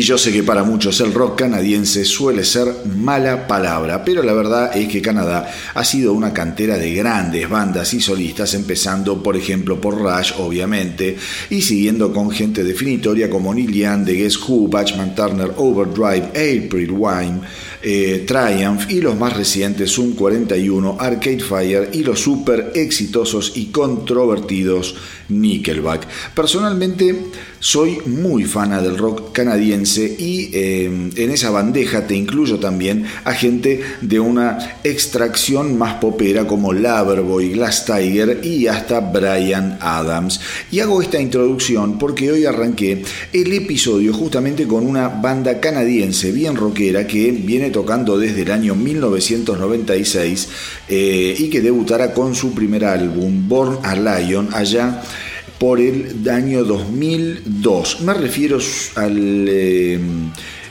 Y yo sé que para muchos el rock canadiense suele ser mala palabra, pero la verdad es que Canadá ha sido una cantera de grandes bandas y solistas, empezando por ejemplo por Rush, obviamente, y siguiendo con gente definitoria como Neil Young, The Guess Who, Batchman Turner, Overdrive, April Wine, eh, Triumph y los más recientes Zoom 41, Arcade Fire y los super exitosos y controvertidos Nickelback. Personalmente soy muy fana del rock canadiense y eh, en esa bandeja te incluyo también a gente de una extracción más popera como Loverboy, Glass Tiger y hasta Brian Adams. Y hago esta introducción porque hoy arranqué el episodio justamente con una banda canadiense bien rockera que viene tocando desde el año 1996 eh, y que debutara con su primer álbum, Born a Lion, allá por el año 2002. Me refiero al... Eh,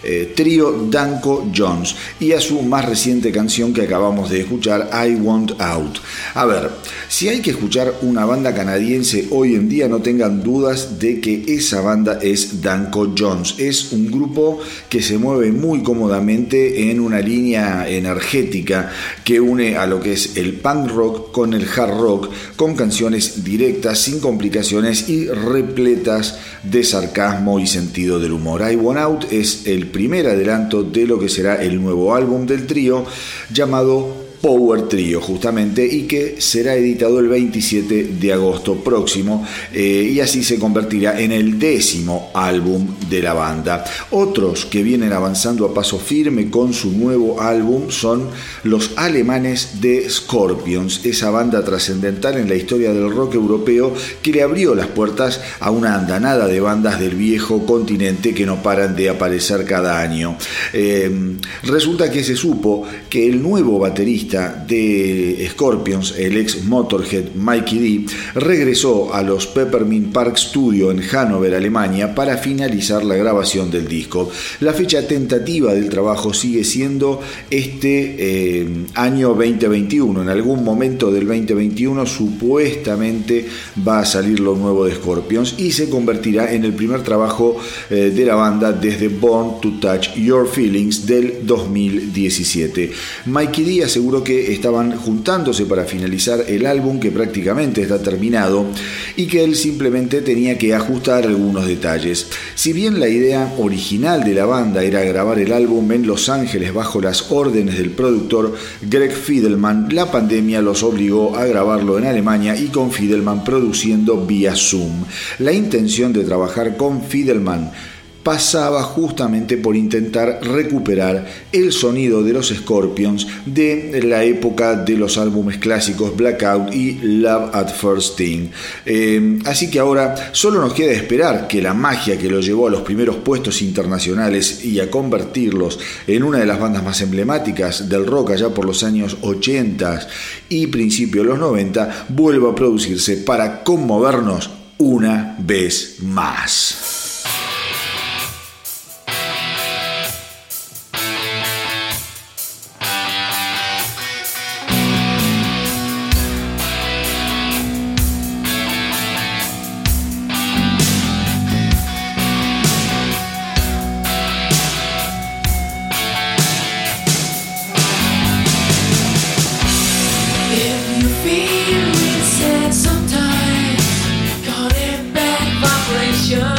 eh, trío Danko Jones y a su más reciente canción que acabamos de escuchar, I Want Out. A ver, si hay que escuchar una banda canadiense hoy en día, no tengan dudas de que esa banda es Danko Jones. Es un grupo que se mueve muy cómodamente en una línea energética que une a lo que es el punk rock con el hard rock, con canciones directas, sin complicaciones y repletas de sarcasmo y sentido del humor. I Want Out es el primer adelanto de lo que será el nuevo álbum del trío llamado Power Trio justamente y que será editado el 27 de agosto próximo eh, y así se convertirá en el décimo álbum de la banda. Otros que vienen avanzando a paso firme con su nuevo álbum son los alemanes de Scorpions, esa banda trascendental en la historia del rock europeo que le abrió las puertas a una andanada de bandas del viejo continente que no paran de aparecer cada año. Eh, resulta que se supo que el nuevo baterista de Scorpions, el ex Motorhead Mikey D, regresó a los Peppermint Park Studio en Hannover, Alemania, para finalizar la grabación del disco. La fecha tentativa del trabajo sigue siendo este eh, año 2021. En algún momento del 2021 supuestamente va a salir lo nuevo de Scorpions y se convertirá en el primer trabajo eh, de la banda desde Born to Touch Your Feelings del 2017. Mikey D aseguró que estaban juntándose para finalizar el álbum que prácticamente está terminado y que él simplemente tenía que ajustar algunos detalles. Si bien la idea original de la banda era grabar el álbum en Los Ángeles bajo las órdenes del productor Greg Fidelman, la pandemia los obligó a grabarlo en Alemania y con Fidelman produciendo vía Zoom. La intención de trabajar con Fidelman pasaba justamente por intentar recuperar el sonido de los Scorpions de la época de los álbumes clásicos Blackout y Love at First Thing. Eh, así que ahora solo nos queda esperar que la magia que lo llevó a los primeros puestos internacionales y a convertirlos en una de las bandas más emblemáticas del rock allá por los años 80 y principios de los 90 vuelva a producirse para conmovernos una vez más. Nation.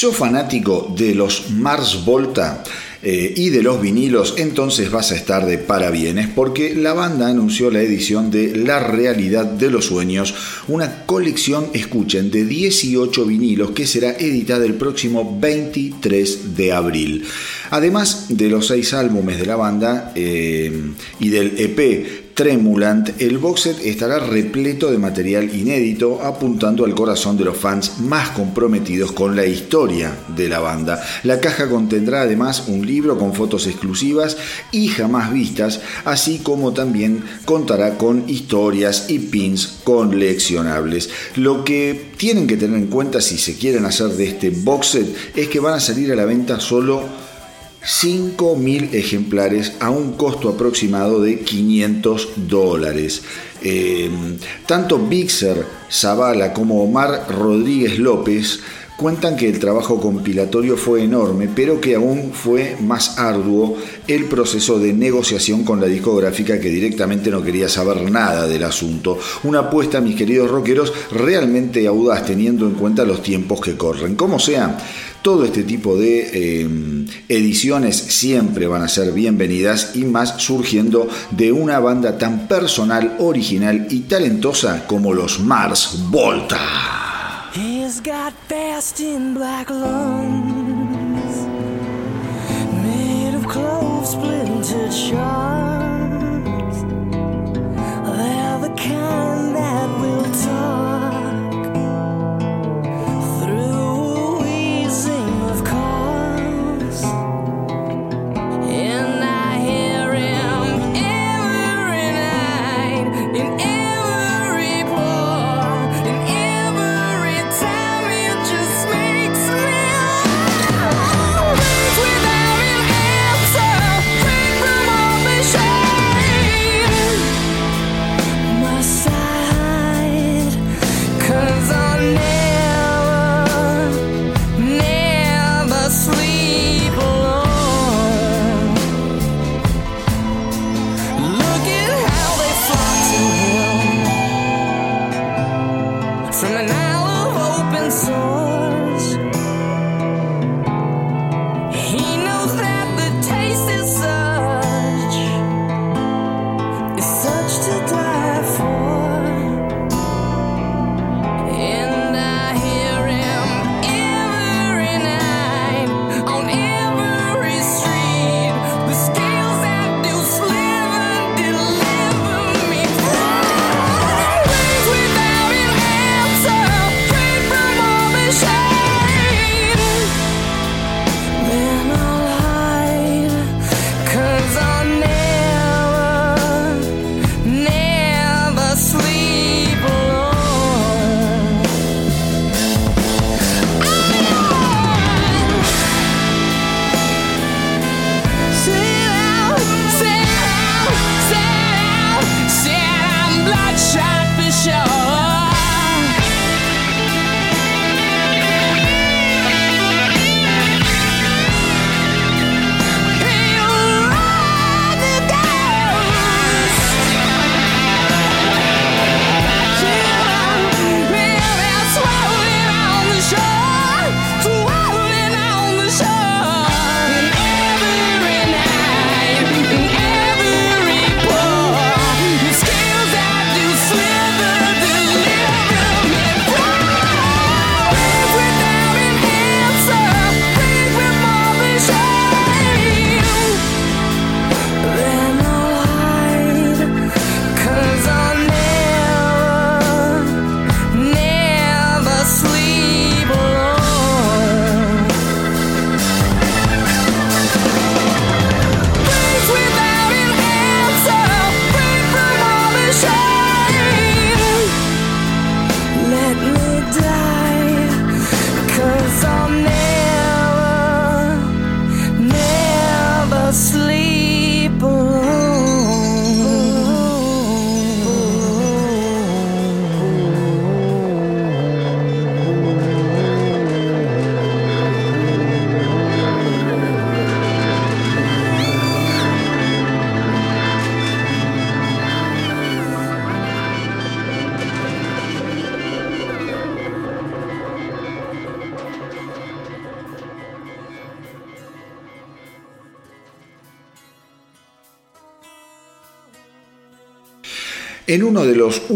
Sos fanático de los Mars Volta, eh, y de los vinilos, entonces vas a estar de parabienes porque la banda anunció la edición de La Realidad de los Sueños, una colección, escuchen, de 18 vinilos que será editada el próximo 23 de abril. Además de los seis álbumes de la banda eh, y del EP Tremulant, el boxet estará repleto de material inédito apuntando al corazón de los fans más comprometidos con la historia de la banda. La caja contendrá además un libro con fotos exclusivas y jamás vistas, así como también contará con historias y pins coleccionables. Lo que tienen que tener en cuenta si se quieren hacer de este boxet es que van a salir a la venta solo 5.000 ejemplares a un costo aproximado de 500 dólares. Eh, tanto Bixer Zavala como Omar Rodríguez López cuentan que el trabajo compilatorio fue enorme, pero que aún fue más arduo el proceso de negociación con la discográfica que directamente no quería saber nada del asunto. Una apuesta, mis queridos rockeros, realmente audaz teniendo en cuenta los tiempos que corren. Como sea, todo este tipo de em, ediciones siempre van a ser bienvenidas y más surgiendo de una banda tan personal, original y talentosa como los Mars Volta. the shadows.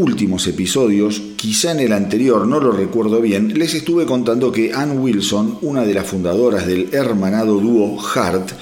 Últimos episodios, quizá en el anterior, no lo recuerdo bien, les estuve contando que Ann Wilson, una de las fundadoras del hermanado dúo Heart,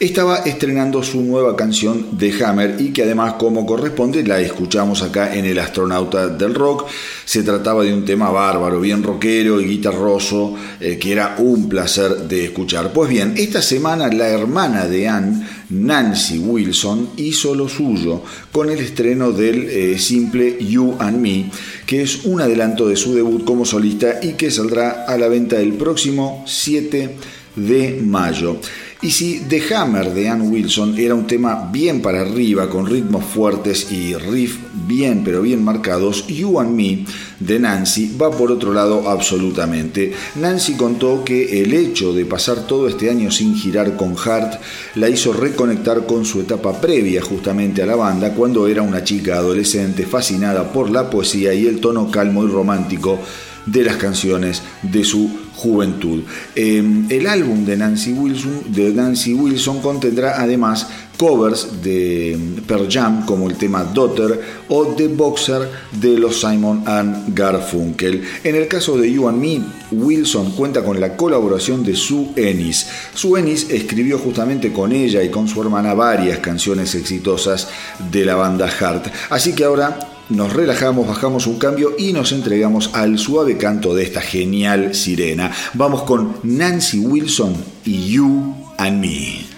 estaba estrenando su nueva canción The Hammer y que además como corresponde la escuchamos acá en El astronauta del rock. Se trataba de un tema bárbaro, bien rockero y guitarroso, eh, que era un placer de escuchar. Pues bien, esta semana la hermana de Anne, Nancy Wilson, hizo lo suyo con el estreno del eh, simple You and Me, que es un adelanto de su debut como solista y que saldrá a la venta el próximo 7 de mayo. Y si The Hammer de Ann Wilson era un tema bien para arriba, con ritmos fuertes y riff bien pero bien marcados, You and Me de Nancy va por otro lado absolutamente. Nancy contó que el hecho de pasar todo este año sin girar con Hart la hizo reconectar con su etapa previa justamente a la banda, cuando era una chica adolescente fascinada por la poesía y el tono calmo y romántico de las canciones de su juventud. Em, el álbum de Nancy, Wilson, de Nancy Wilson contendrá además covers de Pearl Jam como el tema Daughter o The Boxer de los Simon and Garfunkel. En el caso de You and Me, Wilson cuenta con la colaboración de Sue Ennis. Sue Ennis escribió justamente con ella y con su hermana varias canciones exitosas de la banda Heart. Así que ahora nos relajamos, bajamos un cambio y nos entregamos al suave canto de esta genial sirena. Vamos con Nancy Wilson y You and Me.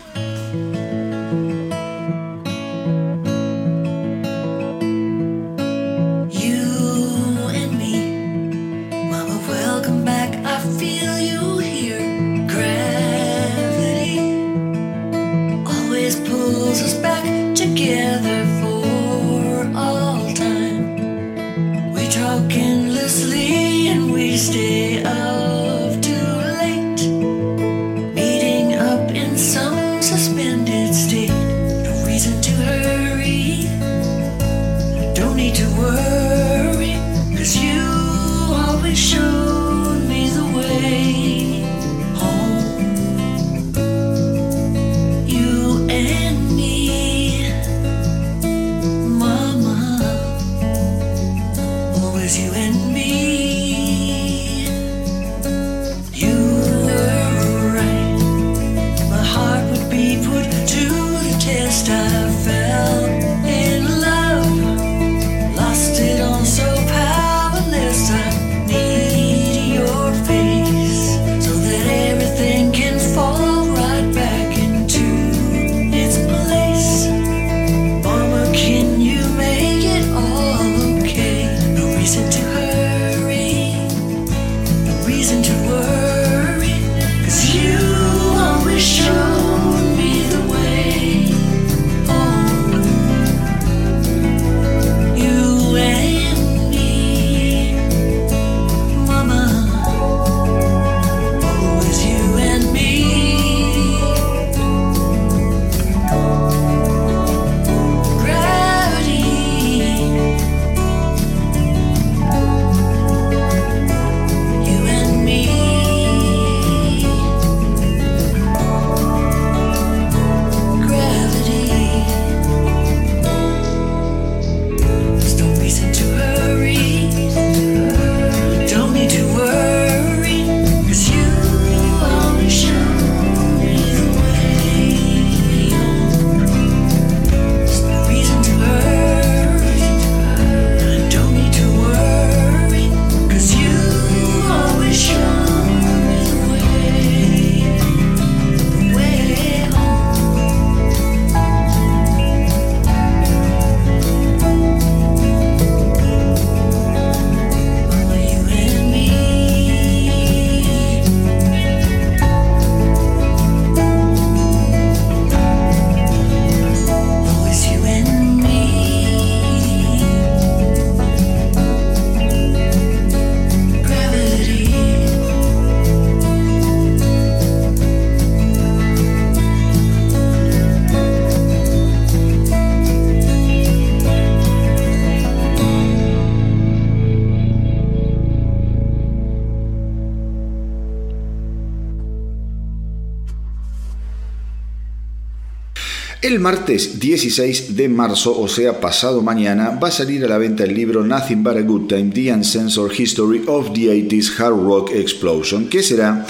El martes 16 de marzo, o sea, pasado mañana, va a salir a la venta el libro Nothing But a Good Time, The Uncensored History of the 80s Hard Rock Explosion, que será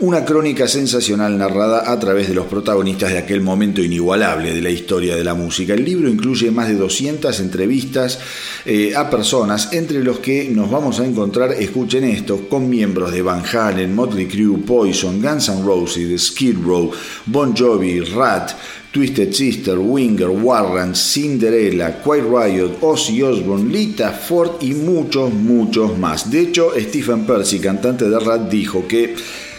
una crónica sensacional narrada a través de los protagonistas de aquel momento inigualable de la historia de la música. El libro incluye más de 200 entrevistas eh, a personas, entre los que nos vamos a encontrar, escuchen esto, con miembros de Van Halen, Motley Crue, Poison, Guns N' Roses, Skid Row, Bon Jovi, Rat, Twisted Sister, Winger, Warren, Cinderella, Quiet Riot, Ozzy Osbourne, Lita Ford y muchos, muchos más. De hecho, Stephen Percy, cantante de Rat, dijo que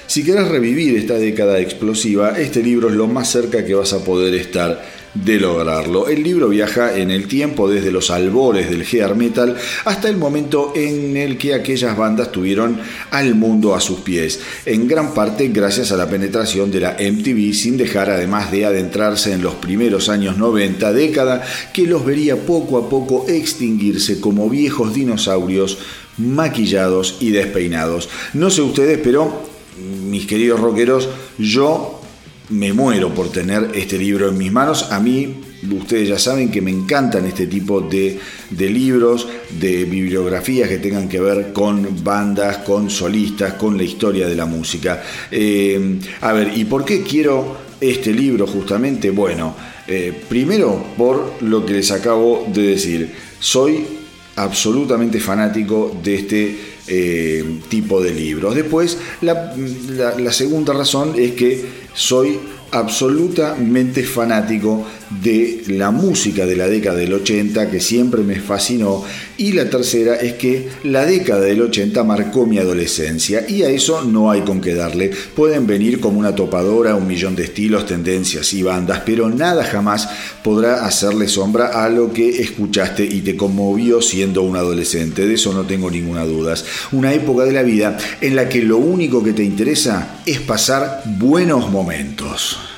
si querés revivir esta década explosiva, este libro es lo más cerca que vas a poder estar de lograrlo. El libro viaja en el tiempo desde los albores del gear metal hasta el momento en el que aquellas bandas tuvieron al mundo a sus pies, en gran parte gracias a la penetración de la MTV sin dejar además de adentrarse en los primeros años 90, década que los vería poco a poco extinguirse como viejos dinosaurios maquillados y despeinados. No sé ustedes, pero mis queridos rockeros, yo me muero por tener este libro en mis manos. A mí, ustedes ya saben que me encantan este tipo de, libros, de bibliografías que tengan que ver con bandas, con solistas, con la historia de la música. Eh, a ver, ¿y por qué quiero este libro justamente? Bueno, eh, primero por lo que les acabo de decir. Soy absolutamente fanático de este eh, tipo de libros. Después, la segunda razón es que soy absolutamente fanático de la música de la década del 80 que siempre me fascinó y la tercera es que la década del 80 marcó mi adolescencia y a eso no hay con qué darle. Pueden venir como una topadora un millón de estilos, tendencias y bandas, pero nada jamás podrá hacerle sombra a lo que escuchaste y te conmovió siendo un adolescente. De eso no tengo ninguna duda. Una época de la vida en la que lo único que te interesa es pasar buenos momentos.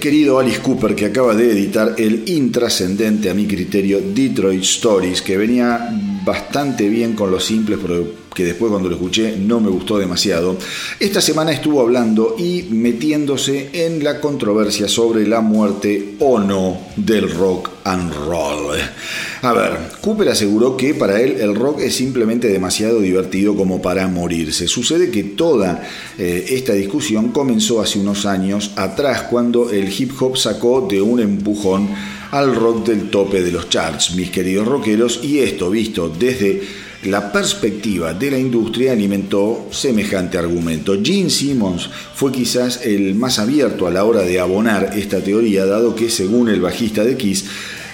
Querido Alice Cooper que acaba de editar el intrascendente a mi criterio Detroit Stories, que venía bastante bien con los simples, pero que después cuando lo escuché no me gustó demasiado, esta semana estuvo hablando y metiéndose en la controversia sobre la muerte o no del rock and roll. A ver, Cooper aseguró que para él el rock es simplemente demasiado divertido como para morirse. Sucede que toda eh, esta discusión comenzó hace unos años atrás cuando el hip hop sacó de un empujón al rock del tope de los charts, mis queridos rockeros, y esto visto desde la perspectiva de la industria alimentó semejante argumento. Gene Simmons fue quizás el más abierto a la hora de abonar esta teoría, dado que según el bajista de Kiss,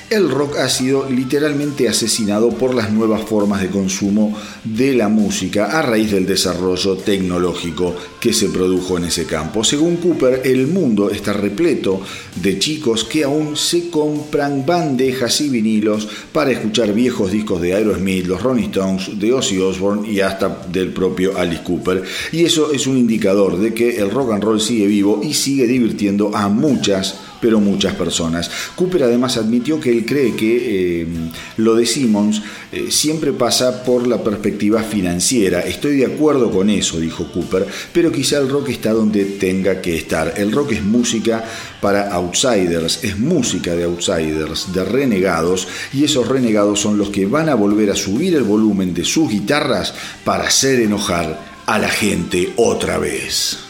el rock ha sido literalmente asesinado por las nuevas formas de consumo de la música a raíz del desarrollo tecnológico que se produjo en ese campo. Según Cooper, el mundo está repleto de chicos que aún se compran bandejas y vinilos para escuchar viejos discos de Aerosmith, los Rolling Stones, de Ozzy Osbourne y hasta del propio Alice Cooper. Y eso es un indicador de que el rock and roll sigue vivo y sigue divirtiendo a muchas pero muchas personas. Cooper además admitió que él cree que eh, lo de Simmons eh, siempre pasa por la perspectiva financiera. Estoy de acuerdo con eso, dijo Cooper, pero quizá el rock está donde tenga que estar. El rock es música para outsiders, es música de outsiders, de renegados, y esos renegados son los que van a volver a subir el volumen de sus guitarras para hacer enojar a la gente otra vez.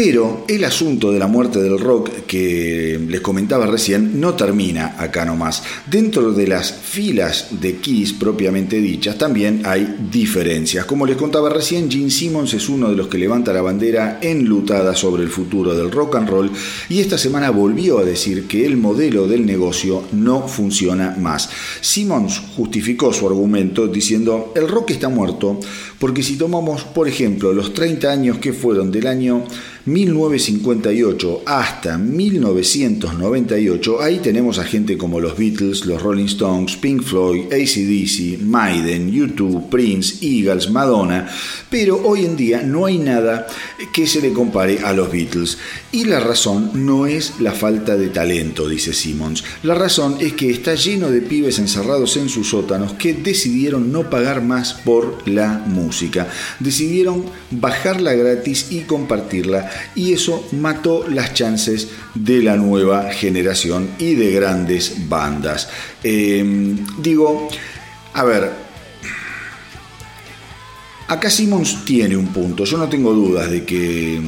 Pero el asunto de la muerte del rock que les comentaba recién no termina acá nomás. Dentro de las filas de Kiss propiamente dichas también hay diferencias. Como les contaba recién, Gene Simmons es uno de los que levanta la bandera enlutada sobre el futuro del rock and roll y esta semana volvió a decir que el modelo del negocio no funciona más. Simmons justificó su argumento diciendo, el rock está muerto porque si tomamos, por ejemplo, los 30 años que fueron del año 1958 hasta 1998, ahí tenemos a gente como los Beatles, los Rolling Stones, Pink Floyd, ACDC, Maiden, YouTube, Prince, Eagles, Madonna, pero hoy en día no hay nada que se le compare a los Beatles. Y la razón no es la falta de talento, dice Simmons. La razón es que está lleno de pibes encerrados en sus sótanos que decidieron no pagar más por la música. Decidieron bajarla gratis y compartirla y eso mató las chances de la nueva generación y de grandes bandas. Em, digo, a ver, acá Simmons tiene un punto, yo no tengo dudas de que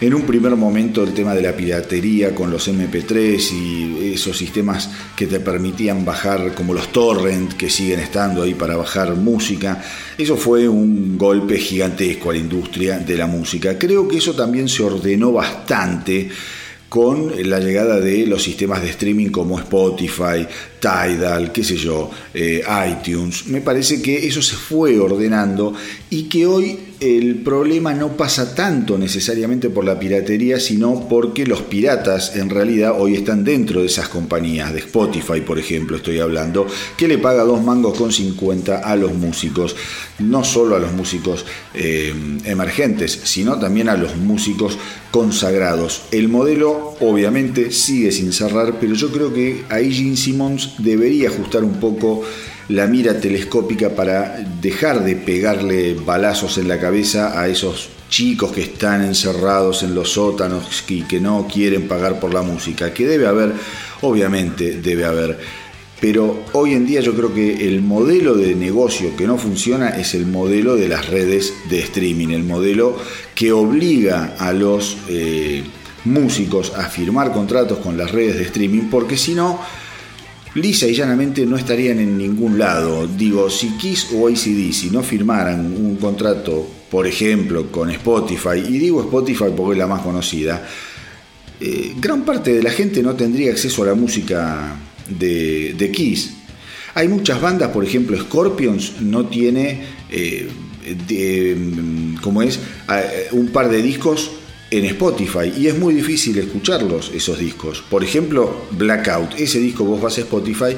en un primer momento el tema de la piratería con los MP3 y esos sistemas que te permitían bajar como los torrent que siguen estando ahí para bajar música, eso fue un golpe gigantesco a la industria de la música. Creo que eso también se ordenó bastante con la llegada de los sistemas de streaming como Spotify, Tidal, qué sé yo, eh, iTunes. Me parece que eso se fue ordenando y que hoy el problema no pasa tanto necesariamente por la piratería, sino porque los piratas en realidad hoy están dentro de esas compañías, de Spotify por ejemplo estoy hablando, que le paga dos mangos con 50 a los músicos, no solo a los músicos eh, emergentes, sino también a los músicos consagrados. El modelo obviamente sigue sin cerrar, pero yo creo que ahí Gene Simmons debería ajustar un poco la mira telescópica para dejar de pegarle balazos en la cabeza a esos chicos que están encerrados en los sótanos y que no quieren pagar por la música, que debe haber, obviamente debe haber. Pero hoy en día yo creo que el modelo de negocio que no funciona es el modelo de las redes de streaming, el modelo que obliga a los eh, músicos a firmar contratos con las redes de streaming, porque si no, lisa y llanamente no estarían en ningún lado. Digo, si Kiss o ACDC no firmaran un contrato, por ejemplo, con Spotify, y digo Spotify porque es la más conocida, eh, gran parte de la gente no tendría acceso a la música de, Kiss. Hay muchas bandas, por ejemplo, Scorpions no tiene, eh, mm, como es, un par de discos en Spotify y es muy difícil escucharlos esos discos. Por ejemplo, Blackout, ese disco vos vas a Spotify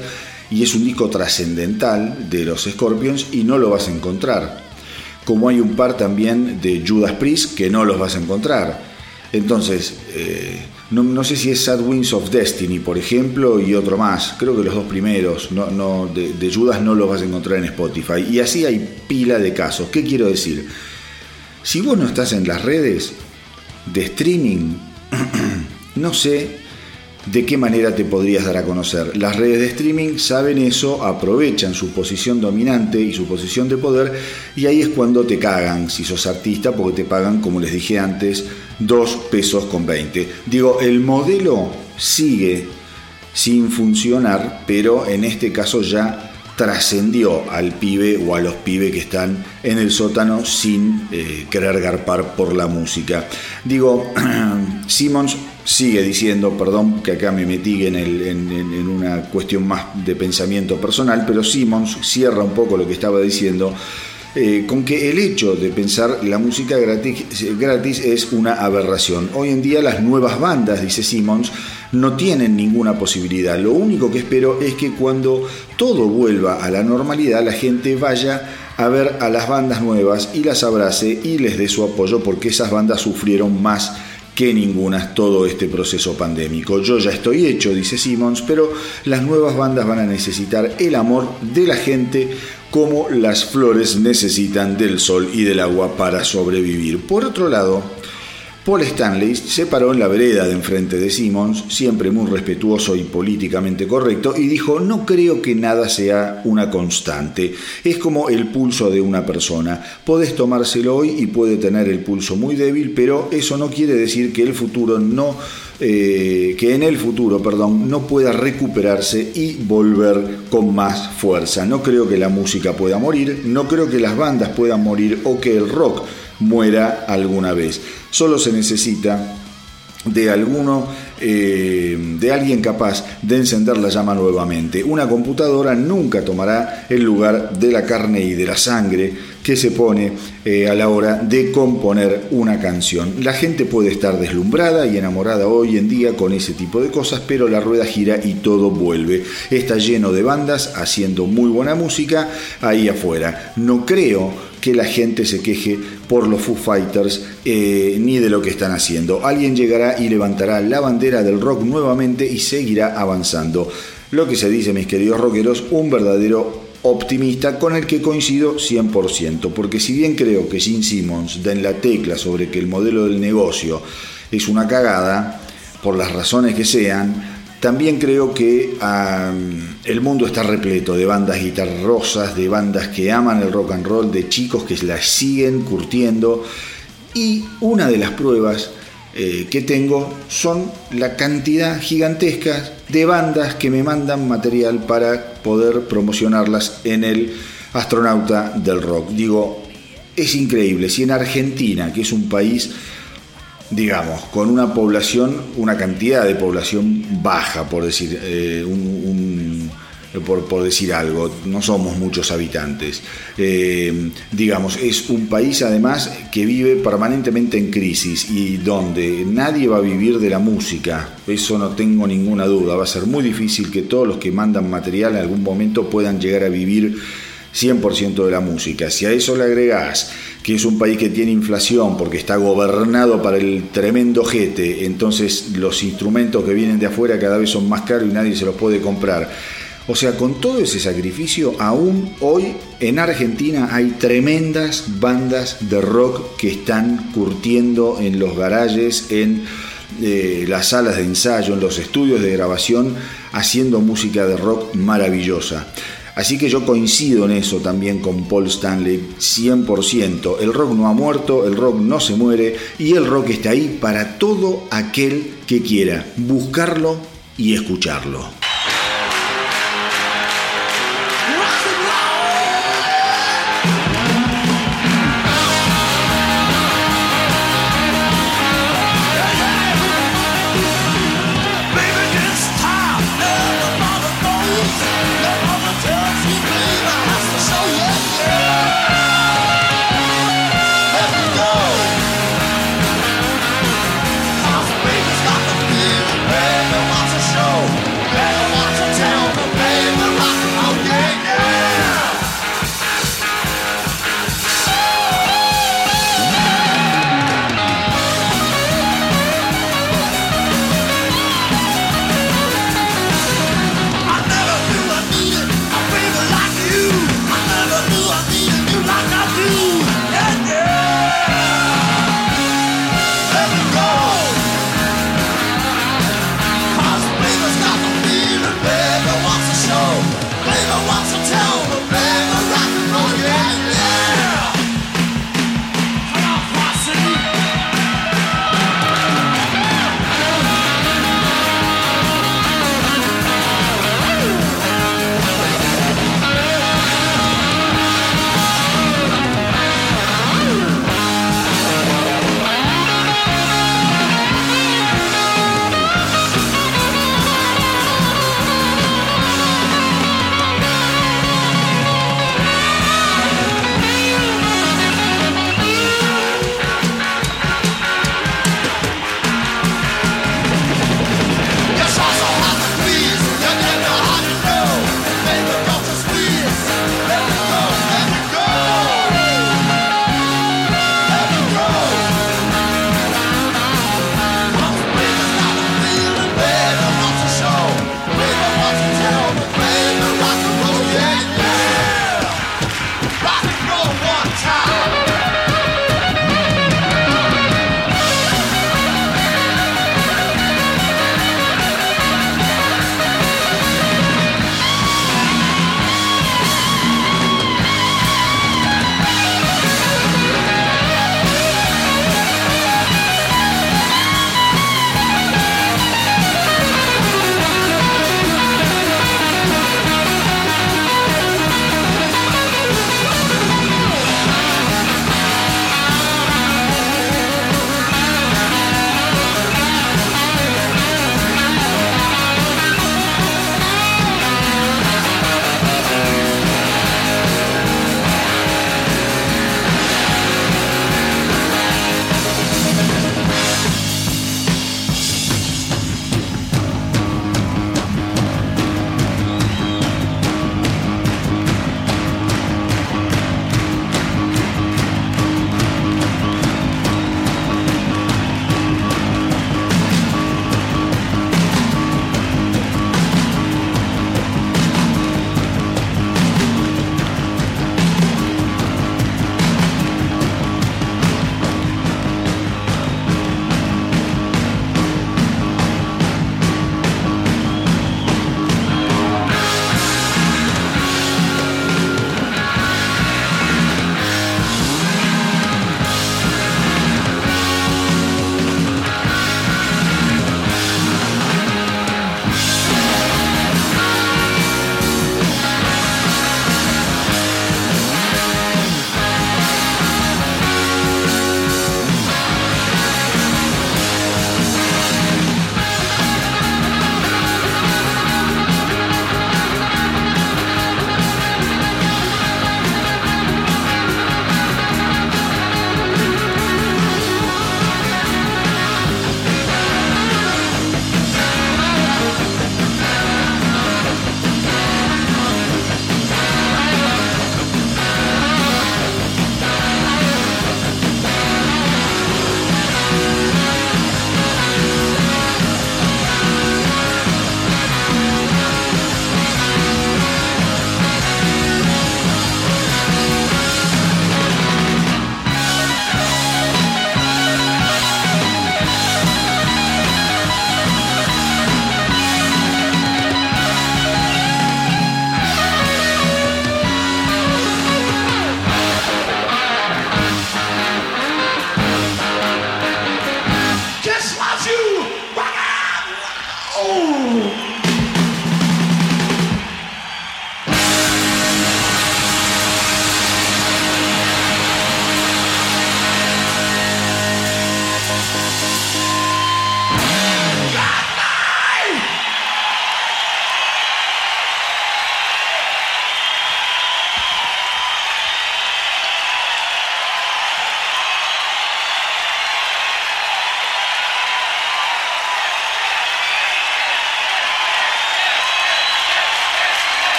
y es un disco trascendental de los Scorpions y no lo vas a encontrar. Como hay un par también de Judas Priest que no los vas a encontrar. Entonces, eh, no, sé si es Sad Wings of Destiny, por ejemplo, y otro más. Creo que los dos primeros no, no, de, de Judas no los vas a encontrar en Spotify. Y así hay pila de casos. ¿Qué quiero decir? Si vos no estás en las redes, de streaming, no sé de qué manera te podrías dar a conocer. Las redes de streaming saben eso, aprovechan su posición dominante y su posición de poder y ahí es cuando te cagan si sos artista porque te pagan, como les dije antes, 2 pesos con 20. Digo, el modelo sigue sin funcionar, pero en este caso ya trascendió al pibe o a los pibes que están en el sótano sin eh, querer garpar por la música. Digo, Simmons sigue diciendo, perdón que acá me metí en, en, una cuestión más de pensamiento personal, pero Simmons cierra un poco lo que estaba diciendo. Eh, con que el hecho de pensar la música gratis, gratis es una aberración. Hoy en día las nuevas bandas, dice Simmons, no tienen ninguna posibilidad. Lo único que espero es que cuando todo vuelva a la normalidad, la gente vaya a ver a las bandas nuevas y las abrace y les dé su apoyo porque esas bandas sufrieron más que ninguna todo este proceso pandémico. Yo ya estoy hecho, dice Simmons, pero las nuevas bandas van a necesitar el amor de la gente como las flores necesitan del sol y del agua para sobrevivir. Por otro lado, Paul Stanley se paró en la vereda de enfrente de Simmons, siempre muy respetuoso y políticamente correcto, y dijo, no creo que nada sea una constante, es como el pulso de una persona, podés tomárselo hoy y puede tener el pulso muy débil, pero eso no quiere decir que el futuro no eh, que en el futuro, perdón, no pueda recuperarse y volver con más fuerza. No creo que la música pueda morir, no creo que las bandas puedan morir o que el rock muera alguna vez. Solo se necesita de alguno, eh, de alguien capaz de encender la llama nuevamente. Una computadora nunca tomará el lugar de la carne y de la sangre que se pone eh, a la hora de componer una canción. La gente puede estar deslumbrada y enamorada hoy en día con ese tipo de cosas, pero la rueda gira y todo vuelve. Está lleno de bandas haciendo muy buena música ahí afuera. No creo que la gente se queje por los Foo Fighters eh, ni de lo que están haciendo. Alguien llegará y levantará la bandera del rock nuevamente y seguirá avanzando. Lo que se dice, mis queridos rockeros, un verdadero optimista con el que coincido 100%, porque si bien creo que Gene Simmons da en la tecla sobre que el modelo del negocio es una cagada, por las razones que sean, también creo que el mundo está repleto de bandas guitarrosas, de bandas que aman el rock and roll, de chicos que la siguen curtiendo. Y una de las pruebas eh, que tengo son la cantidad gigantesca de bandas que me mandan material para poder promocionarlas en el astronauta del rock. Digo, es increíble. Si en Argentina, que es un país digamos, con una población, una cantidad de población baja, por decir, eh, por, decir algo, no somos muchos habitantes. Eh, digamos, es un país además que vive permanentemente en crisis y donde nadie va a vivir de la música, eso no tengo ninguna duda, va a ser muy difícil que todos los que mandan material en algún momento puedan llegar a vivir 100% de la música. Si a eso le agregás que es un país que tiene inflación porque está gobernado para el tremendo jete, entonces los instrumentos que vienen de afuera cada vez son más caros y nadie se los puede comprar. O sea, con todo ese sacrificio, aún hoy en Argentina hay tremendas bandas de rock que están curtiendo en los garajes, en eh, las salas de ensayo, en los estudios de grabación, haciendo música de rock maravillosa. Así que yo coincido en eso también con Paul Stanley 100%. El rock no ha muerto, el rock no se muere y el rock está ahí para todo aquel que quiera buscarlo y escucharlo.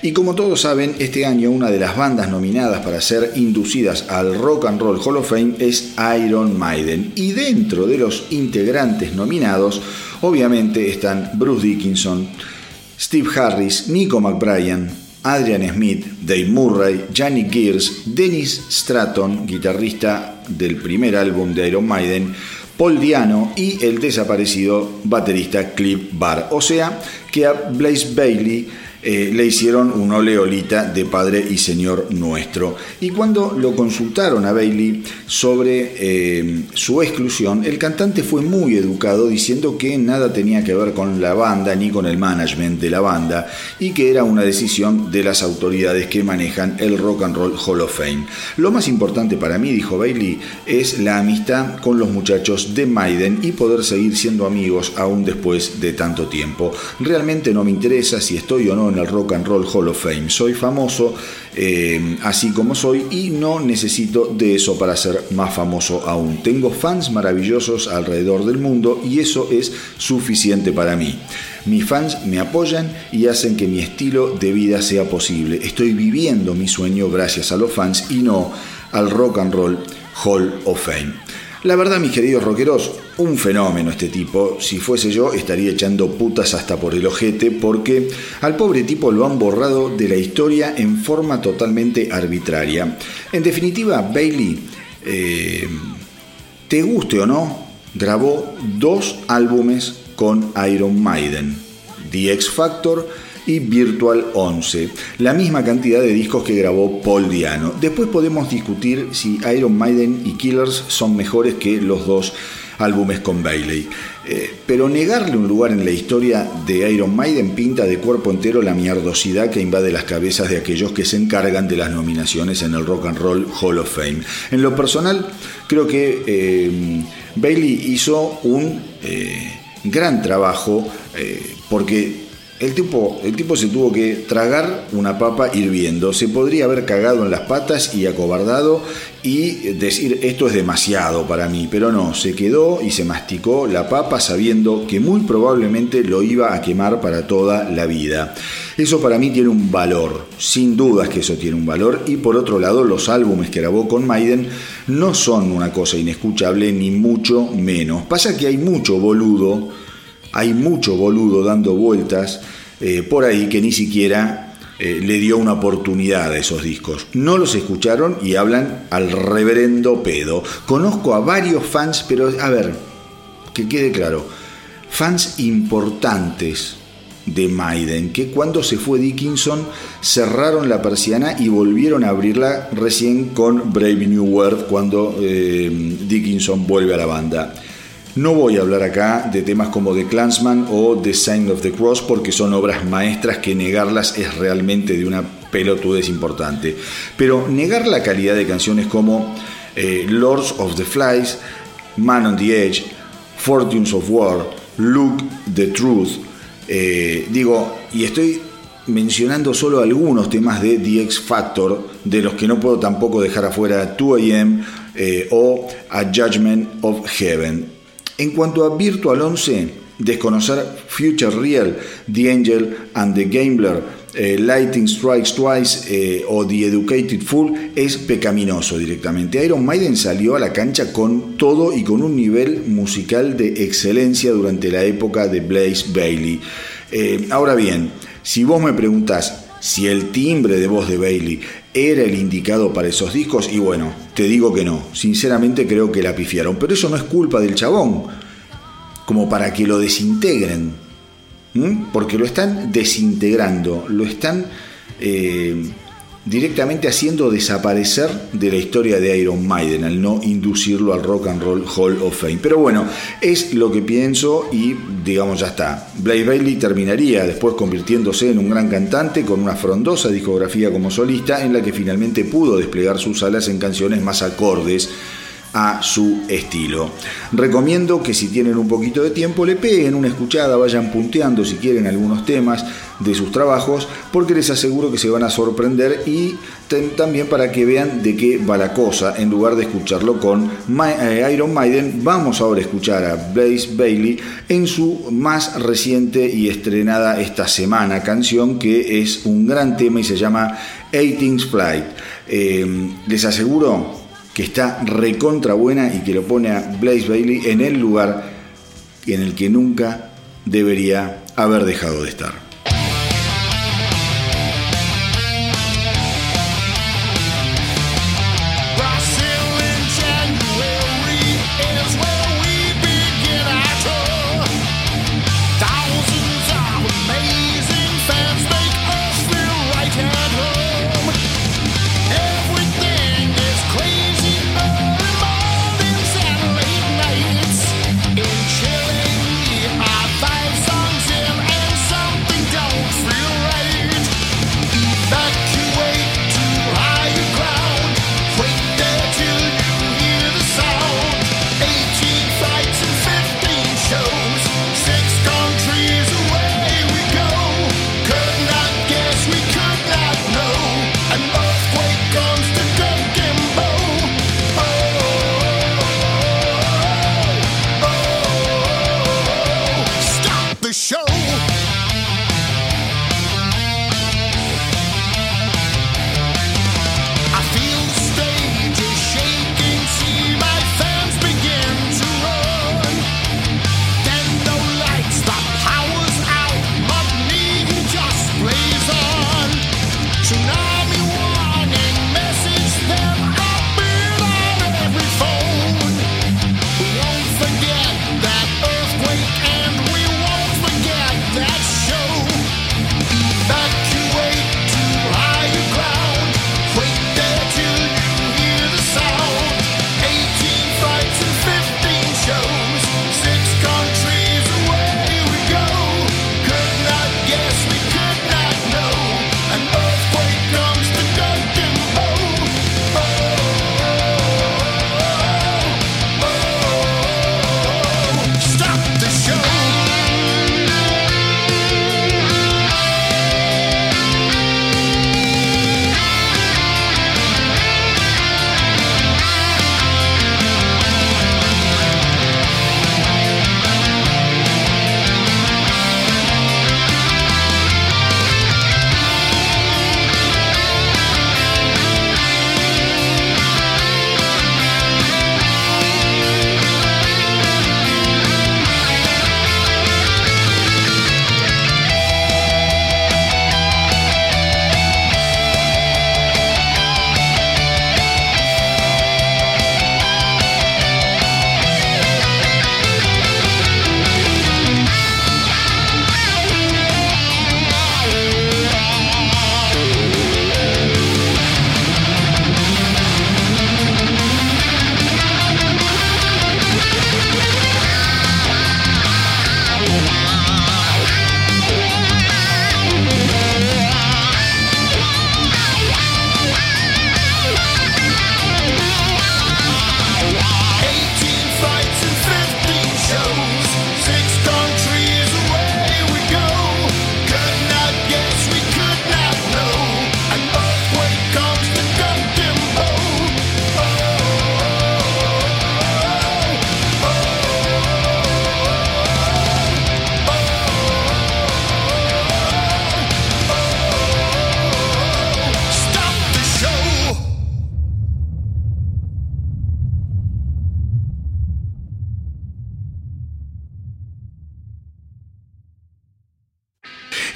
Y como todos saben, este año una de las bandas nominadas para ser inducidas al Rock and Roll Hall of Fame es Iron Maiden. Y dentro de los integrantes nominados, obviamente están Bruce Dickinson, Steve Harris, Nico McBrien, Adrian Smith, Dave Murray, Johnny Gears, Dennis Stratton, guitarrista del primer álbum de Iron Maiden, Paul Diano y el desaparecido baterista Cliff Barr. O sea que a Blaze Bailey eh, le hicieron un oleolita de Padre y Señor nuestro. Y cuando lo consultaron a Bailey sobre eh, su exclusión, el cantante fue muy educado diciendo que nada tenía que ver con la banda ni con el management de la banda y que era una decisión de las autoridades que manejan el Rock and Roll Hall of Fame. Lo más importante para mí, dijo Bailey, es la amistad con los muchachos de Maiden y poder seguir siendo amigos aún después de tanto tiempo. Realmente no me interesa si estoy o no en el Rock and Roll Hall of Fame. Soy famoso eh, así como soy y no necesito de eso para ser más famoso aún. Tengo fans maravillosos alrededor del mundo y eso es suficiente para mí. Mis fans me apoyan y hacen que mi estilo de vida sea posible. Estoy viviendo mi sueño gracias a los fans y no al Rock and Roll Hall of Fame. La verdad, mis queridos rockeros, un fenómeno este tipo. Si fuese yo, estaría echando putas hasta por el ojete, porque al pobre tipo lo han borrado de la historia en forma totalmente arbitraria. En definitiva, Bailey, eh, te guste o no, grabó dos álbumes con Iron Maiden: The X Factor y Virtual 11, la misma cantidad de discos que grabó Paul Diano. Después podemos discutir si Iron Maiden y Killers son mejores que los dos álbumes con Bailey. Eh, pero negarle un lugar en la historia de Iron Maiden pinta de cuerpo entero la mierdosidad que invade las cabezas de aquellos que se encargan de las nominaciones en el Rock and Roll Hall of Fame. En lo personal, creo que eh, Bailey hizo un eh, gran trabajo porque el tipo, el tipo se tuvo que tragar una papa hirviendo. Se podría haber cagado en las patas y acobardado y decir esto es demasiado para mí, pero no, se quedó y se masticó la papa sabiendo que muy probablemente lo iba a quemar para toda la vida. Eso para mí tiene un valor, sin dudas que eso tiene un valor y por otro lado los álbumes que grabó con Maiden no son una cosa inescuchable ni mucho menos. Pasa que hay mucho boludo hay mucho boludo dando vueltas eh, por ahí que ni siquiera eh, le dio una oportunidad a esos discos. No los escucharon y hablan al reverendo pedo. Conozco a varios fans, pero a ver, que quede claro, fans importantes de Maiden, que cuando se fue Dickinson cerraron la persiana y volvieron a abrirla recién con Brave New World cuando eh, Dickinson vuelve a la banda. No voy a hablar acá de temas como The Clansman o The Sign of the Cross porque son obras maestras que negarlas es realmente de una pelotudez importante. Pero negar la calidad de canciones como eh, Lords of the Flies, Man on the Edge, Fortunes of War, Look the Truth, eh, digo, y estoy mencionando solo algunos temas de The X Factor, de los que no puedo tampoco dejar afuera 2AM eh, o A Judgment of Heaven. En cuanto a Virtual 11, desconocer Future Real, The Angel and the Gambler, eh, Lighting Strikes Twice eh, o The Educated Fool es pecaminoso directamente. Iron Maiden salió a la cancha con todo y con un nivel musical de excelencia durante la época de Blaze Bailey. Eh, ahora bien, si vos me preguntás si el timbre de voz de Bailey era el indicado para esos discos, y bueno, te digo que no, sinceramente creo que la pifiaron, pero eso no es culpa del chabón, como para que lo desintegren, porque lo están desintegrando, lo están... Eh, directamente haciendo desaparecer de la historia de Iron Maiden al no inducirlo al Rock and Roll Hall of Fame. Pero bueno, es lo que pienso y digamos ya está. Blaze Bailey terminaría después convirtiéndose en un gran cantante con una frondosa discografía como solista en la que finalmente pudo desplegar sus alas en canciones más acordes a su estilo. Recomiendo que si tienen un poquito de tiempo le peguen una escuchada, vayan punteando si quieren algunos temas de sus trabajos, porque les aseguro que se van a sorprender y también para que vean de qué va la cosa, en lugar de escucharlo con eh, Iron Maiden, vamos ahora a escuchar a Blaze Bailey en su más reciente y estrenada esta semana canción que es un gran tema y se llama 18 Flight. Eh, les aseguro que está recontra buena y que lo pone a Blaze Bailey en el lugar en el que nunca debería haber dejado de estar.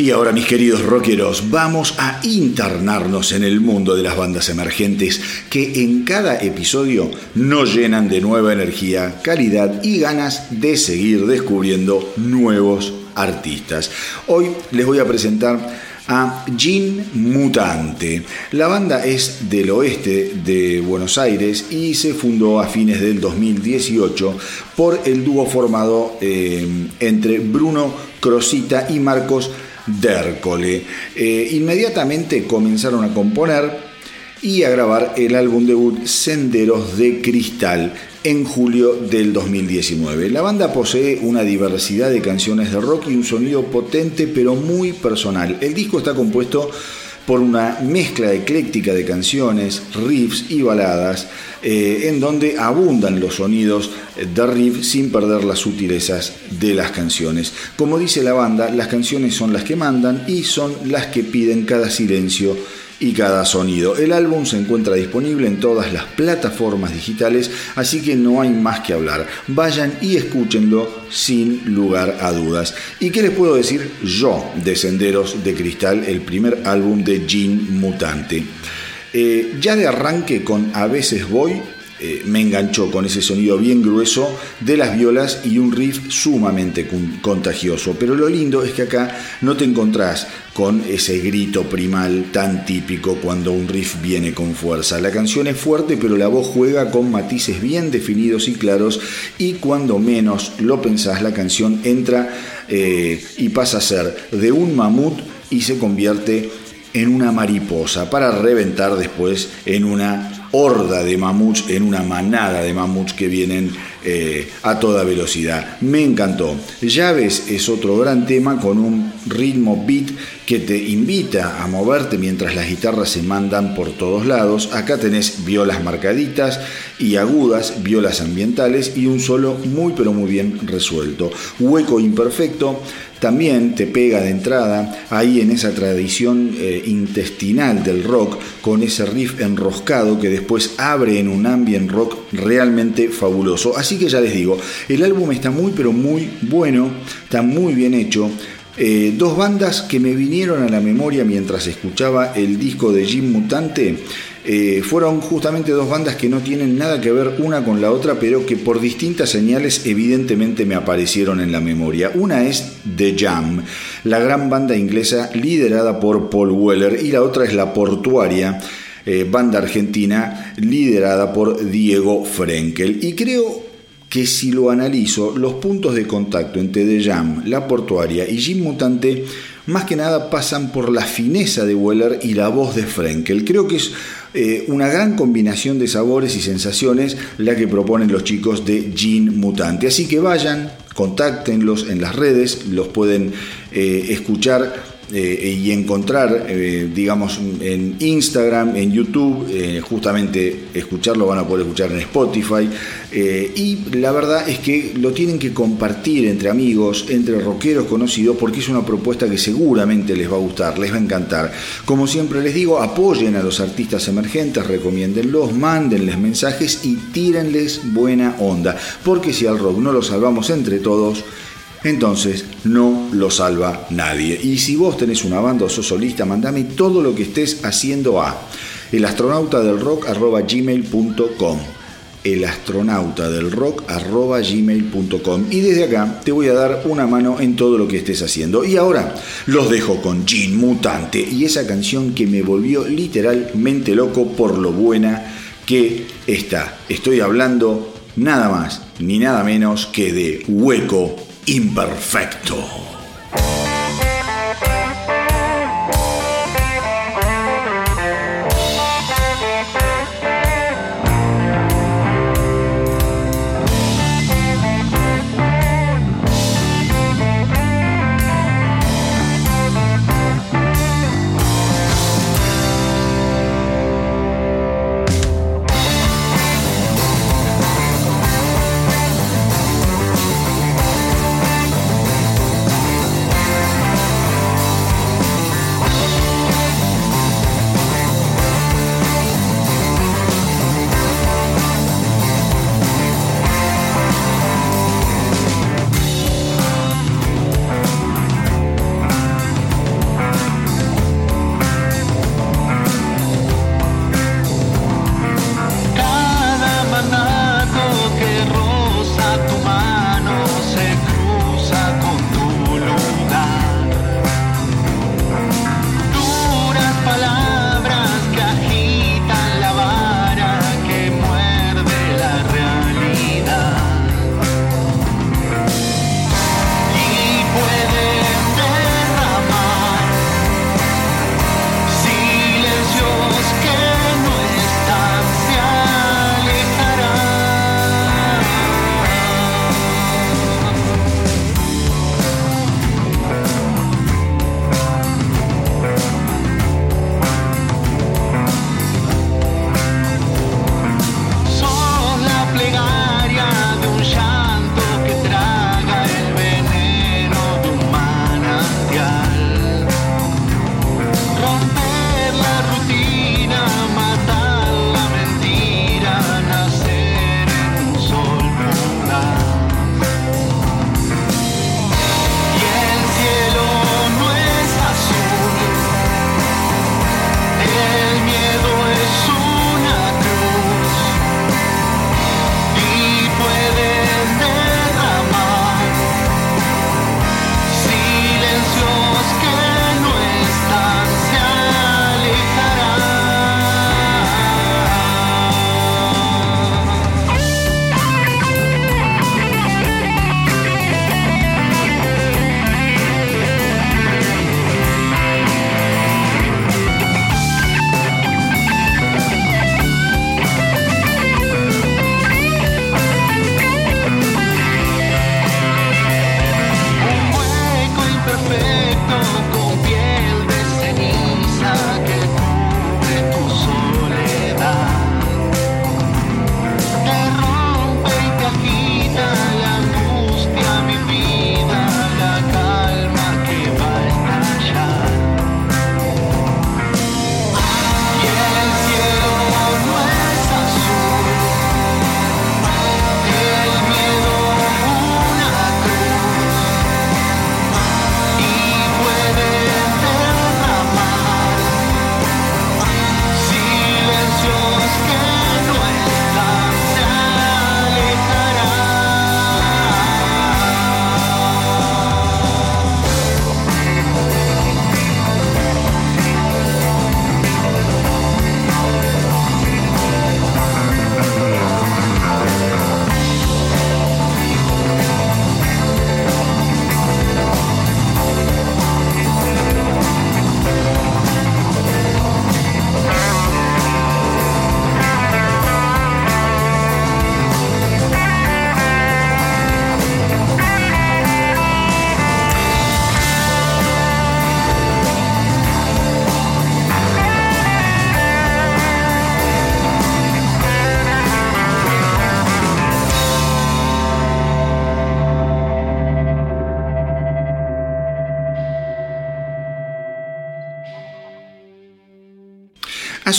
Y ahora, mis queridos rockeros, vamos a internarnos en el mundo de las bandas emergentes que en cada episodio nos llenan de nueva energía, calidad y ganas de seguir descubriendo nuevos artistas. Hoy les voy a presentar a Gin Mutante. La banda es del oeste de Buenos Aires y se fundó a fines del 2018 por el dúo formado eh, entre Bruno Crosita y Marcos Dércole. Eh, inmediatamente comenzaron a componer y a grabar el álbum debut Senderos de Cristal en julio del 2019. La banda posee una diversidad de canciones de rock y un sonido potente pero muy personal. El disco está compuesto por una mezcla ecléctica de canciones, riffs y baladas, eh, en donde abundan los sonidos de riff sin perder las sutilezas de las canciones. Como dice la banda, las canciones son las que mandan y son las que piden cada silencio y cada sonido. El álbum se encuentra disponible en todas las plataformas digitales, así que no hay más que hablar. Vayan y escúchenlo sin lugar a dudas. ¿Y qué les puedo decir yo de Senderos de Cristal, el primer álbum de Jean Mutante? Eh, ya de arranque con A veces voy, eh, me enganchó con ese sonido bien grueso de las violas y un riff sumamente contagioso. Pero lo lindo es que acá no te encontrás con ese grito primal tan típico cuando un riff viene con fuerza. La canción es fuerte pero la voz juega con matices bien definidos y claros y cuando menos lo pensás la canción entra eh, y pasa a ser de un mamut y se convierte en una mariposa para reventar después en una horda de mamuts, en una manada de mamuts que vienen eh, a toda velocidad. Me encantó. Llaves es otro gran tema con un ritmo beat que te invita a moverte mientras las guitarras se mandan por todos lados. Acá tenés violas marcaditas y agudas, violas ambientales y un solo muy pero muy bien resuelto. Hueco imperfecto también te pega de entrada ahí en esa tradición eh, intestinal del rock con ese riff enroscado que después abre en un ambient rock realmente fabuloso. Así que ya les digo, el álbum está muy pero muy bueno, está muy bien hecho. Eh, dos bandas que me vinieron a la memoria mientras escuchaba el disco de Jim Mutante eh, fueron justamente dos bandas que no tienen nada que ver una con la otra, pero que por distintas señales evidentemente me aparecieron en la memoria. Una es The Jam, la gran banda inglesa liderada por Paul Weller, y la otra es La Portuaria. Eh, banda argentina liderada por Diego Frenkel. Y creo que si lo analizo, los puntos de contacto entre The Jam, La Portuaria y Jim Mutante más que nada pasan por la fineza de Weller y la voz de Frenkel. Creo que es eh, una gran combinación de sabores y sensaciones la que proponen los chicos de Gene Mutante. Así que vayan, contáctenlos en las redes, los pueden eh, escuchar eh, y encontrar, eh, digamos, en Instagram, en YouTube, eh, justamente escucharlo van a poder escuchar en Spotify. y la verdad es que lo tienen que compartir entre amigos, entre rockeros conocidos, porque es una propuesta que seguramente les va a gustar, les va a encantar. Como siempre les digo, apoyen a los artistas emergentes, recomiéndenlos, mándenles mensajes y tírenles buena onda, porque si al rock no lo salvamos entre todos, entonces no lo salva nadie. Y si vos tenés una banda o sos solista, mandame todo lo que estés haciendo a elastronautadelrock.gmail.com elastronautadelrock.gmail.com y desde acá te voy a dar una mano en todo lo que estés haciendo. Y ahora los dejo con Gin Mutante y esa canción que me volvió literalmente loco por lo buena que está. Estoy hablando nada más ni nada menos que de Hueco imperfecto.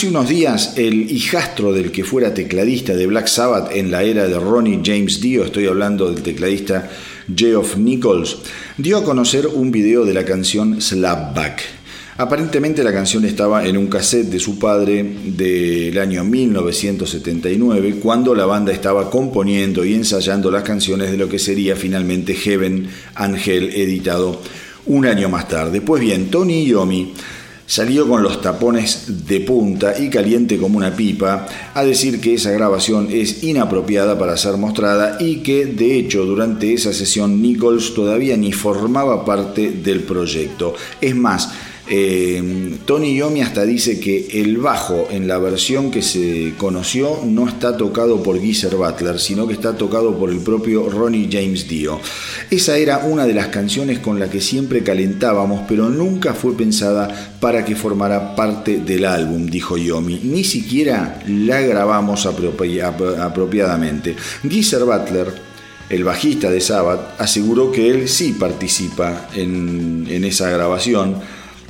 Hace unos días, el hijastro del que fuera tecladista de Black Sabbath en la era de Ronnie James Dio, estoy hablando del tecladista Geoff Nichols, dio a conocer un video de la canción Slapback. Aparentemente la canción estaba en un cassette de su padre del año 1979, cuando la banda estaba componiendo y ensayando las canciones de lo que sería finalmente Heaven Angel, editado un año más tarde. Pues bien, Tony Yomi Salió con los tapones de punta y caliente como una pipa a decir que esa grabación es inapropiada para ser mostrada y que de hecho durante esa sesión Nichols todavía ni formaba parte del proyecto. Es más, eh, Tony Yomi hasta dice que el bajo en la versión que se conoció no está tocado por Geezer Butler, sino que está tocado por el propio Ronnie James Dio. Esa era una de las canciones con la que siempre calentábamos, pero nunca fue pensada para que formara parte del álbum, dijo Yomi. Ni siquiera la grabamos apropiadamente. Geezer Butler el bajista de Sabbath aseguró que él sí participa en, en esa grabación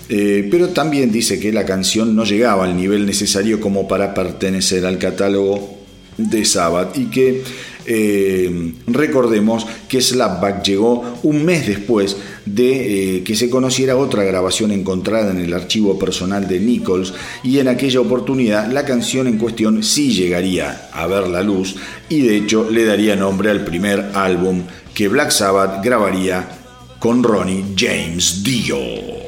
eh, pero también dice que la canción no llegaba al nivel necesario como para pertenecer al catálogo de Sabbath y que eh, recordemos que Slapback llegó un mes después de eh, que se conociera otra grabación encontrada en el archivo personal de Nichols y en aquella oportunidad la canción en cuestión sí llegaría a ver la luz y de hecho le daría nombre al primer álbum que Black Sabbath grabaría con Ronnie James Dio.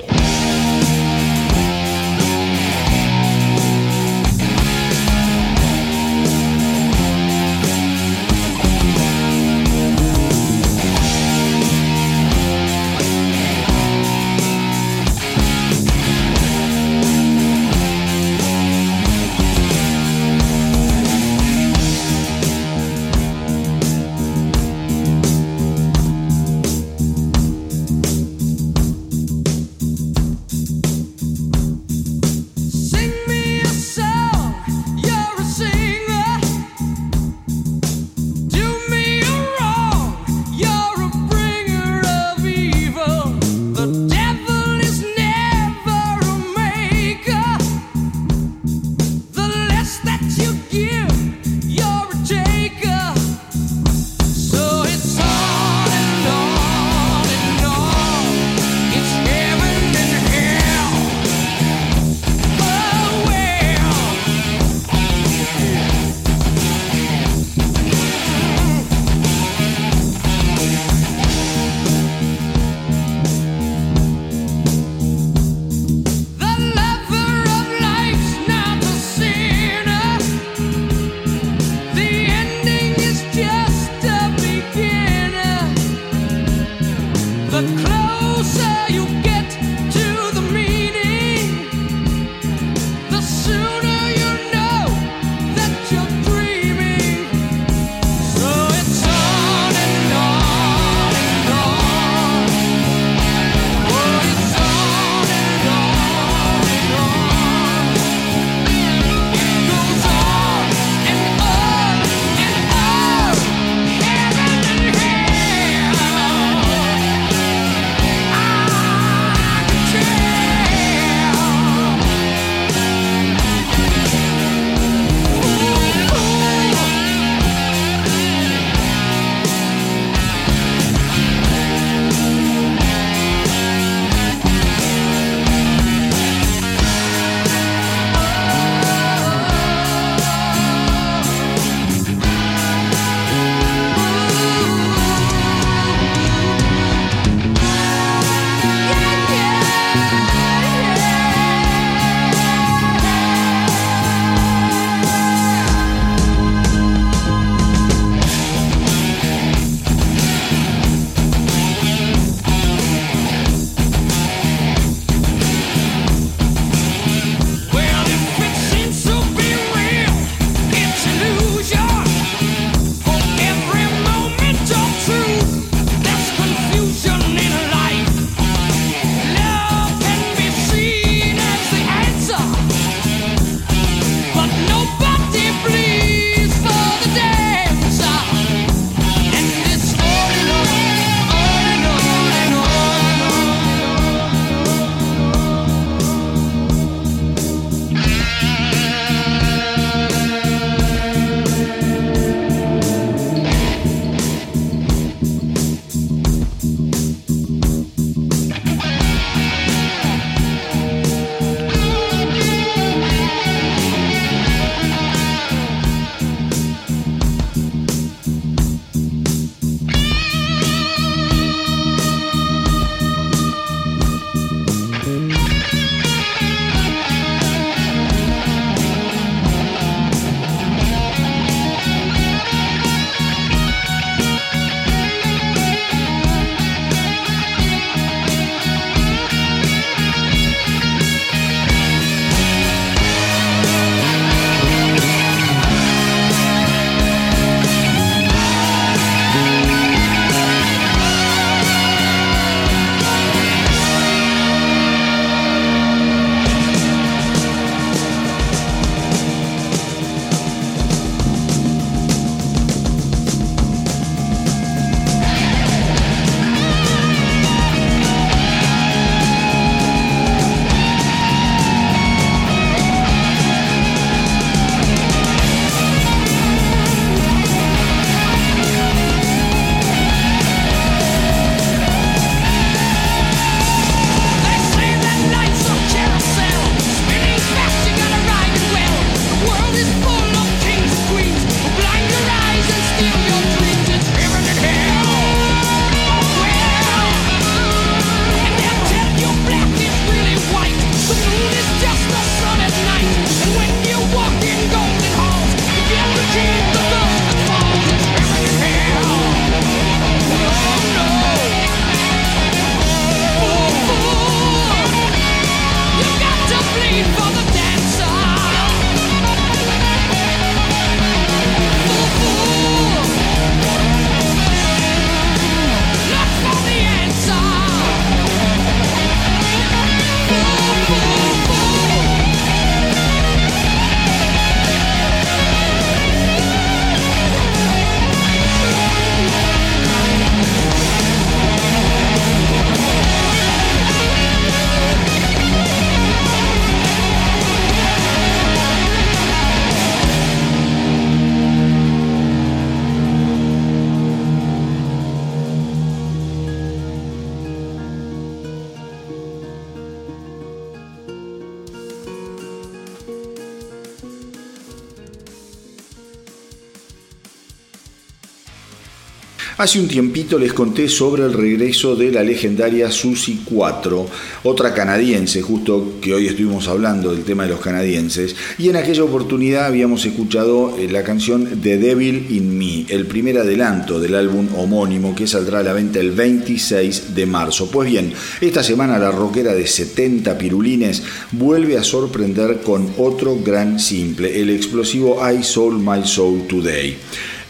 Hace un tiempito les conté sobre el regreso de la legendaria Susie 4, otra canadiense, justo que hoy estuvimos hablando del tema de los canadienses, y en aquella oportunidad habíamos escuchado eh, la canción The Devil in Me, el primer adelanto del álbum homónimo que saldrá a la venta el 26 de marzo. Pues bien, esta semana la rockera de 70 pirulines vuelve a sorprender con otro gran simple, el explosivo I Sold My Soul Today.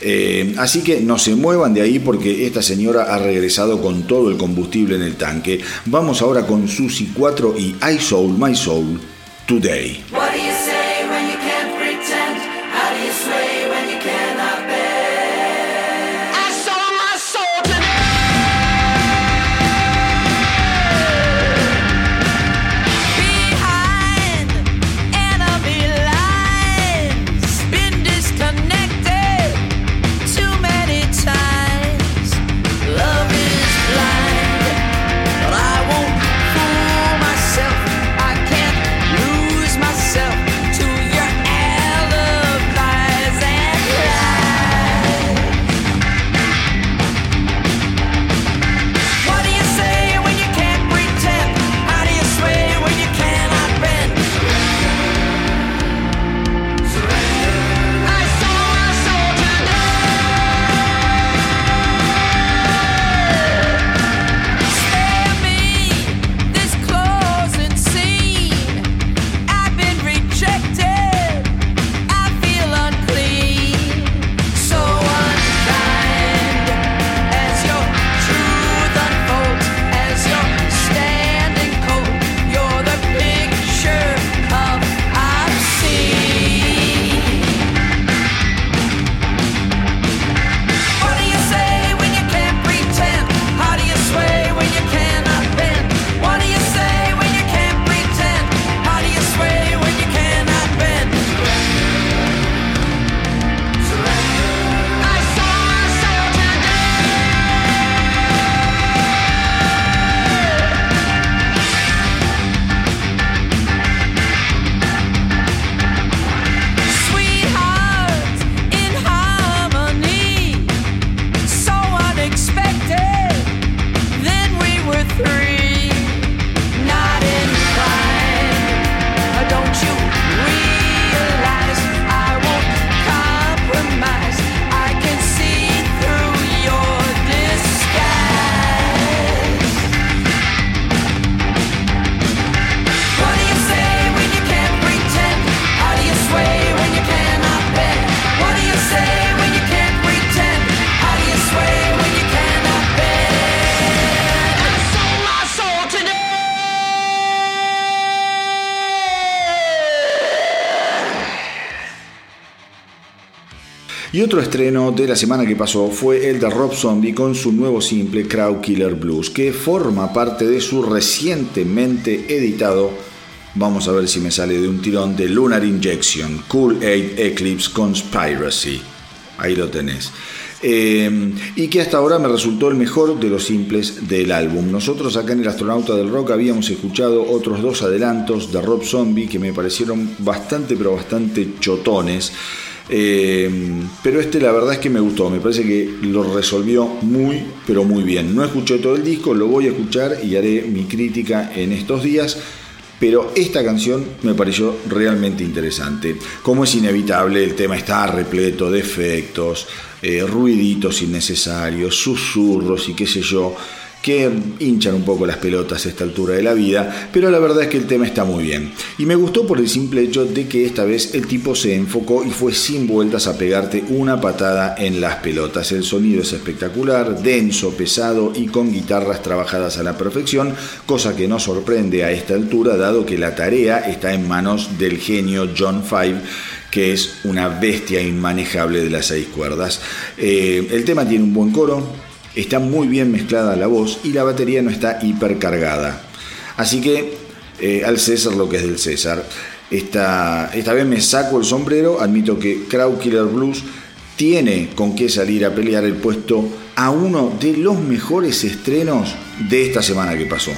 Eh, así que no se muevan de ahí porque esta señora ha regresado con todo el combustible en el tanque. Vamos ahora con Susi 4 y I Soul My Soul Today. Otro estreno de la semana que pasó fue el de Rob Zombie con su nuevo simple Crowd Killer Blues, que forma parte de su recientemente editado, vamos a ver si me sale de un tirón, de Lunar Injection, Cool Aid Eclipse Conspiracy. Ahí lo tenés. Eh, y que hasta ahora me resultó el mejor de los simples del álbum. Nosotros acá en el Astronauta del Rock habíamos escuchado otros dos adelantos de Rob Zombie que me parecieron bastante pero bastante chotones. Eh, pero este la verdad es que me gustó, me parece que lo resolvió muy, pero muy bien. No escuché todo el disco, lo voy a escuchar y haré mi crítica en estos días. Pero esta canción me pareció realmente interesante. Como es inevitable, el tema está repleto de efectos, eh, ruiditos innecesarios, susurros y qué sé yo que hinchan un poco las pelotas a esta altura de la vida, pero la verdad es que el tema está muy bien. Y me gustó por el simple hecho de que esta vez el tipo se enfocó y fue sin vueltas a pegarte una patada en las pelotas. El sonido es espectacular, denso, pesado y con guitarras trabajadas a la perfección, cosa que no sorprende a esta altura dado que la tarea está en manos del genio John Five que es una bestia inmanejable de las seis cuerdas. Eh, el tema tiene un buen coro, está muy bien mezclada la voz y la batería no está hipercargada. Así que eh, al César lo que es del César. Esta, esta vez me saco el sombrero, admito que Crowd Killer Blues tiene con qué salir a pelear el puesto a uno de los mejores estrenos de esta semana que pasó.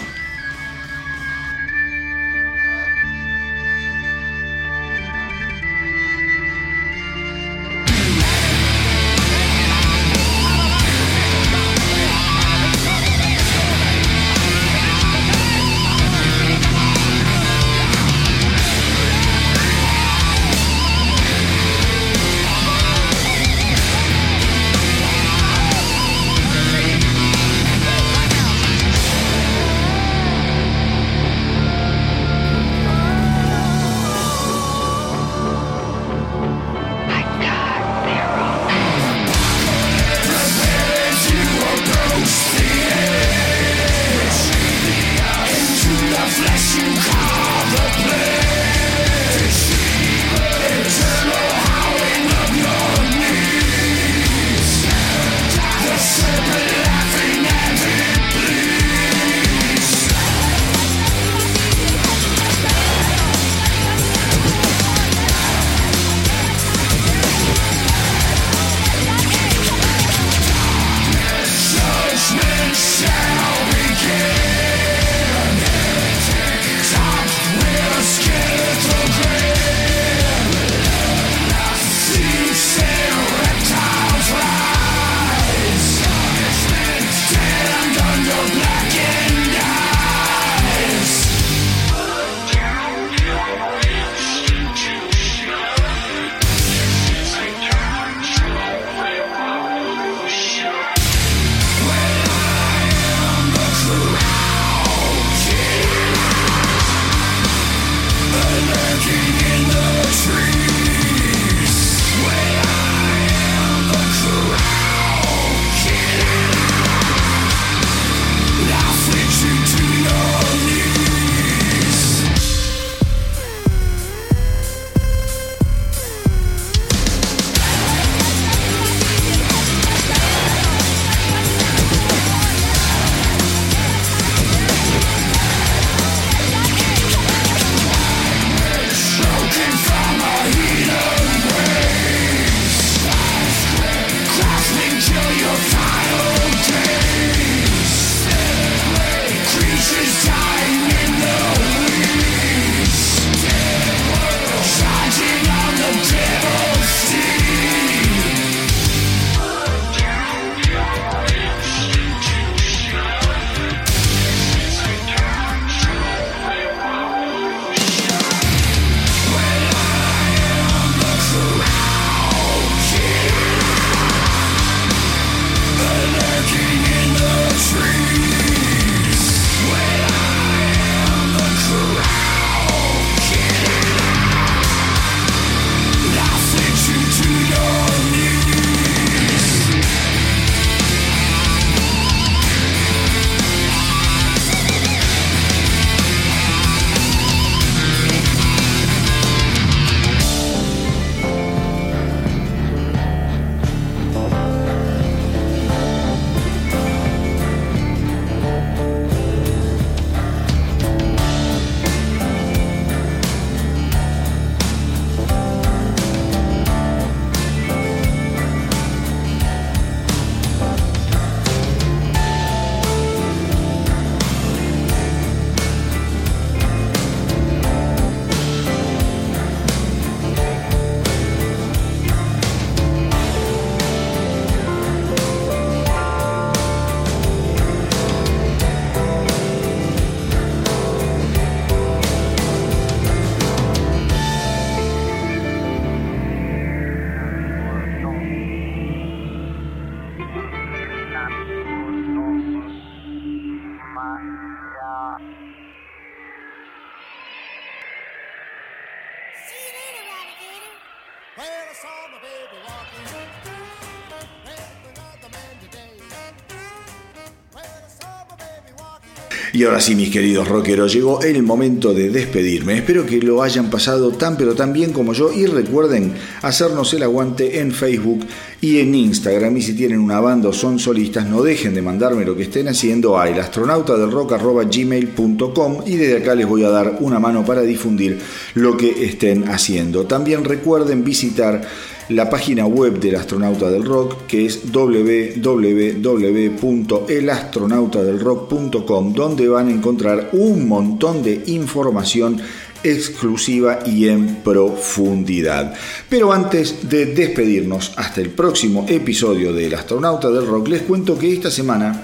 Y ahora sí, mis queridos rockeros, llegó el momento de despedirme. Espero que lo hayan pasado tan pero tan bien como yo y recuerden hacernos el aguante en Facebook y en Instagram. Y si tienen una banda o son solistas, no dejen de mandarme lo que estén haciendo a elastronautadelrock.gmail.com y desde acá les voy a dar una mano para difundir lo que estén haciendo. También recuerden visitar la página web del Astronauta del Rock, que es www.elastronautadelrock.com, donde van a encontrar un montón de información exclusiva y en profundidad. Pero antes de despedirnos hasta el próximo episodio del Astronauta del Rock, les cuento que esta semana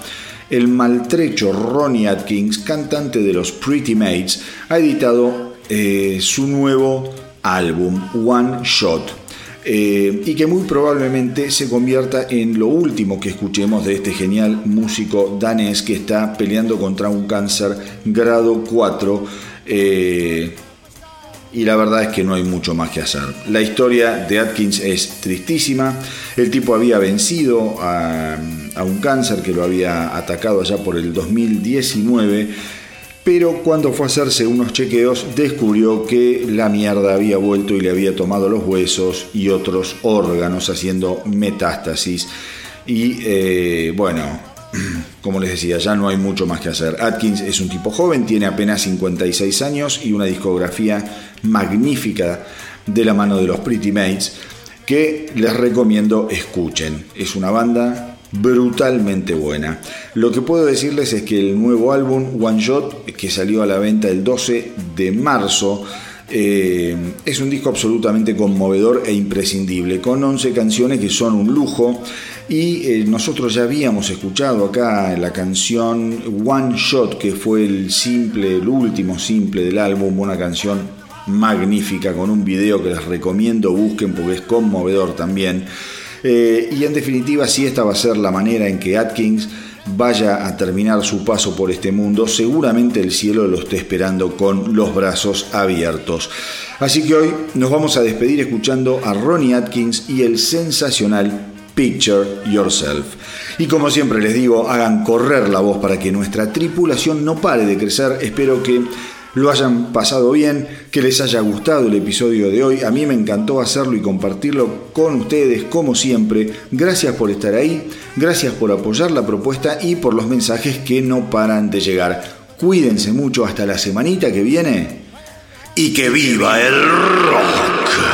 el maltrecho Ronnie Atkins, cantante de los Pretty Mates, ha editado eh, su nuevo álbum One Shot eh, y que muy probablemente se convierta en lo último que escuchemos de este genial músico danés que está peleando contra un cáncer grado 4. Eh, y la verdad es que no hay mucho más que hacer. La historia de Atkins es tristísima. El tipo había vencido a, a un cáncer que lo había atacado allá por el 2019 pero cuando fue a hacerse unos chequeos descubrió que la mierda había vuelto y le había tomado los huesos y otros órganos haciendo metástasis. Y eh, bueno, como les decía, ya no hay mucho más que hacer. Atkins es un tipo joven, tiene apenas 56 años y una discografía magnífica de la mano de los Pretty Mates que les recomiendo escuchen. Es una banda brutalmente buena. Lo que puedo decirles es que el nuevo álbum One Shot, que salió a la venta el 12 de marzo, eh, es un disco absolutamente conmovedor e imprescindible, con 11 canciones que son un lujo. Y eh, nosotros ya habíamos escuchado acá la canción One Shot, que fue el simple, el último simple del álbum, una canción magnífica con un video que les recomiendo busquen porque es conmovedor también. Eh, y en definitiva, si esta va a ser la manera en que Atkins vaya a terminar su paso por este mundo, seguramente el cielo lo esté esperando con los brazos abiertos. Así que hoy nos vamos a despedir escuchando a Ronnie Atkins y el sensacional Picture Yourself. Y como siempre les digo, hagan correr la voz para que nuestra tripulación no pare de crecer. Espero que lo hayan pasado bien, que les haya gustado el episodio de hoy. A mí me encantó hacerlo y compartirlo con ustedes como siempre. Gracias por estar ahí, gracias por apoyar la propuesta y por los mensajes que no paran de llegar. Cuídense mucho hasta la semanita que viene y que viva el rock.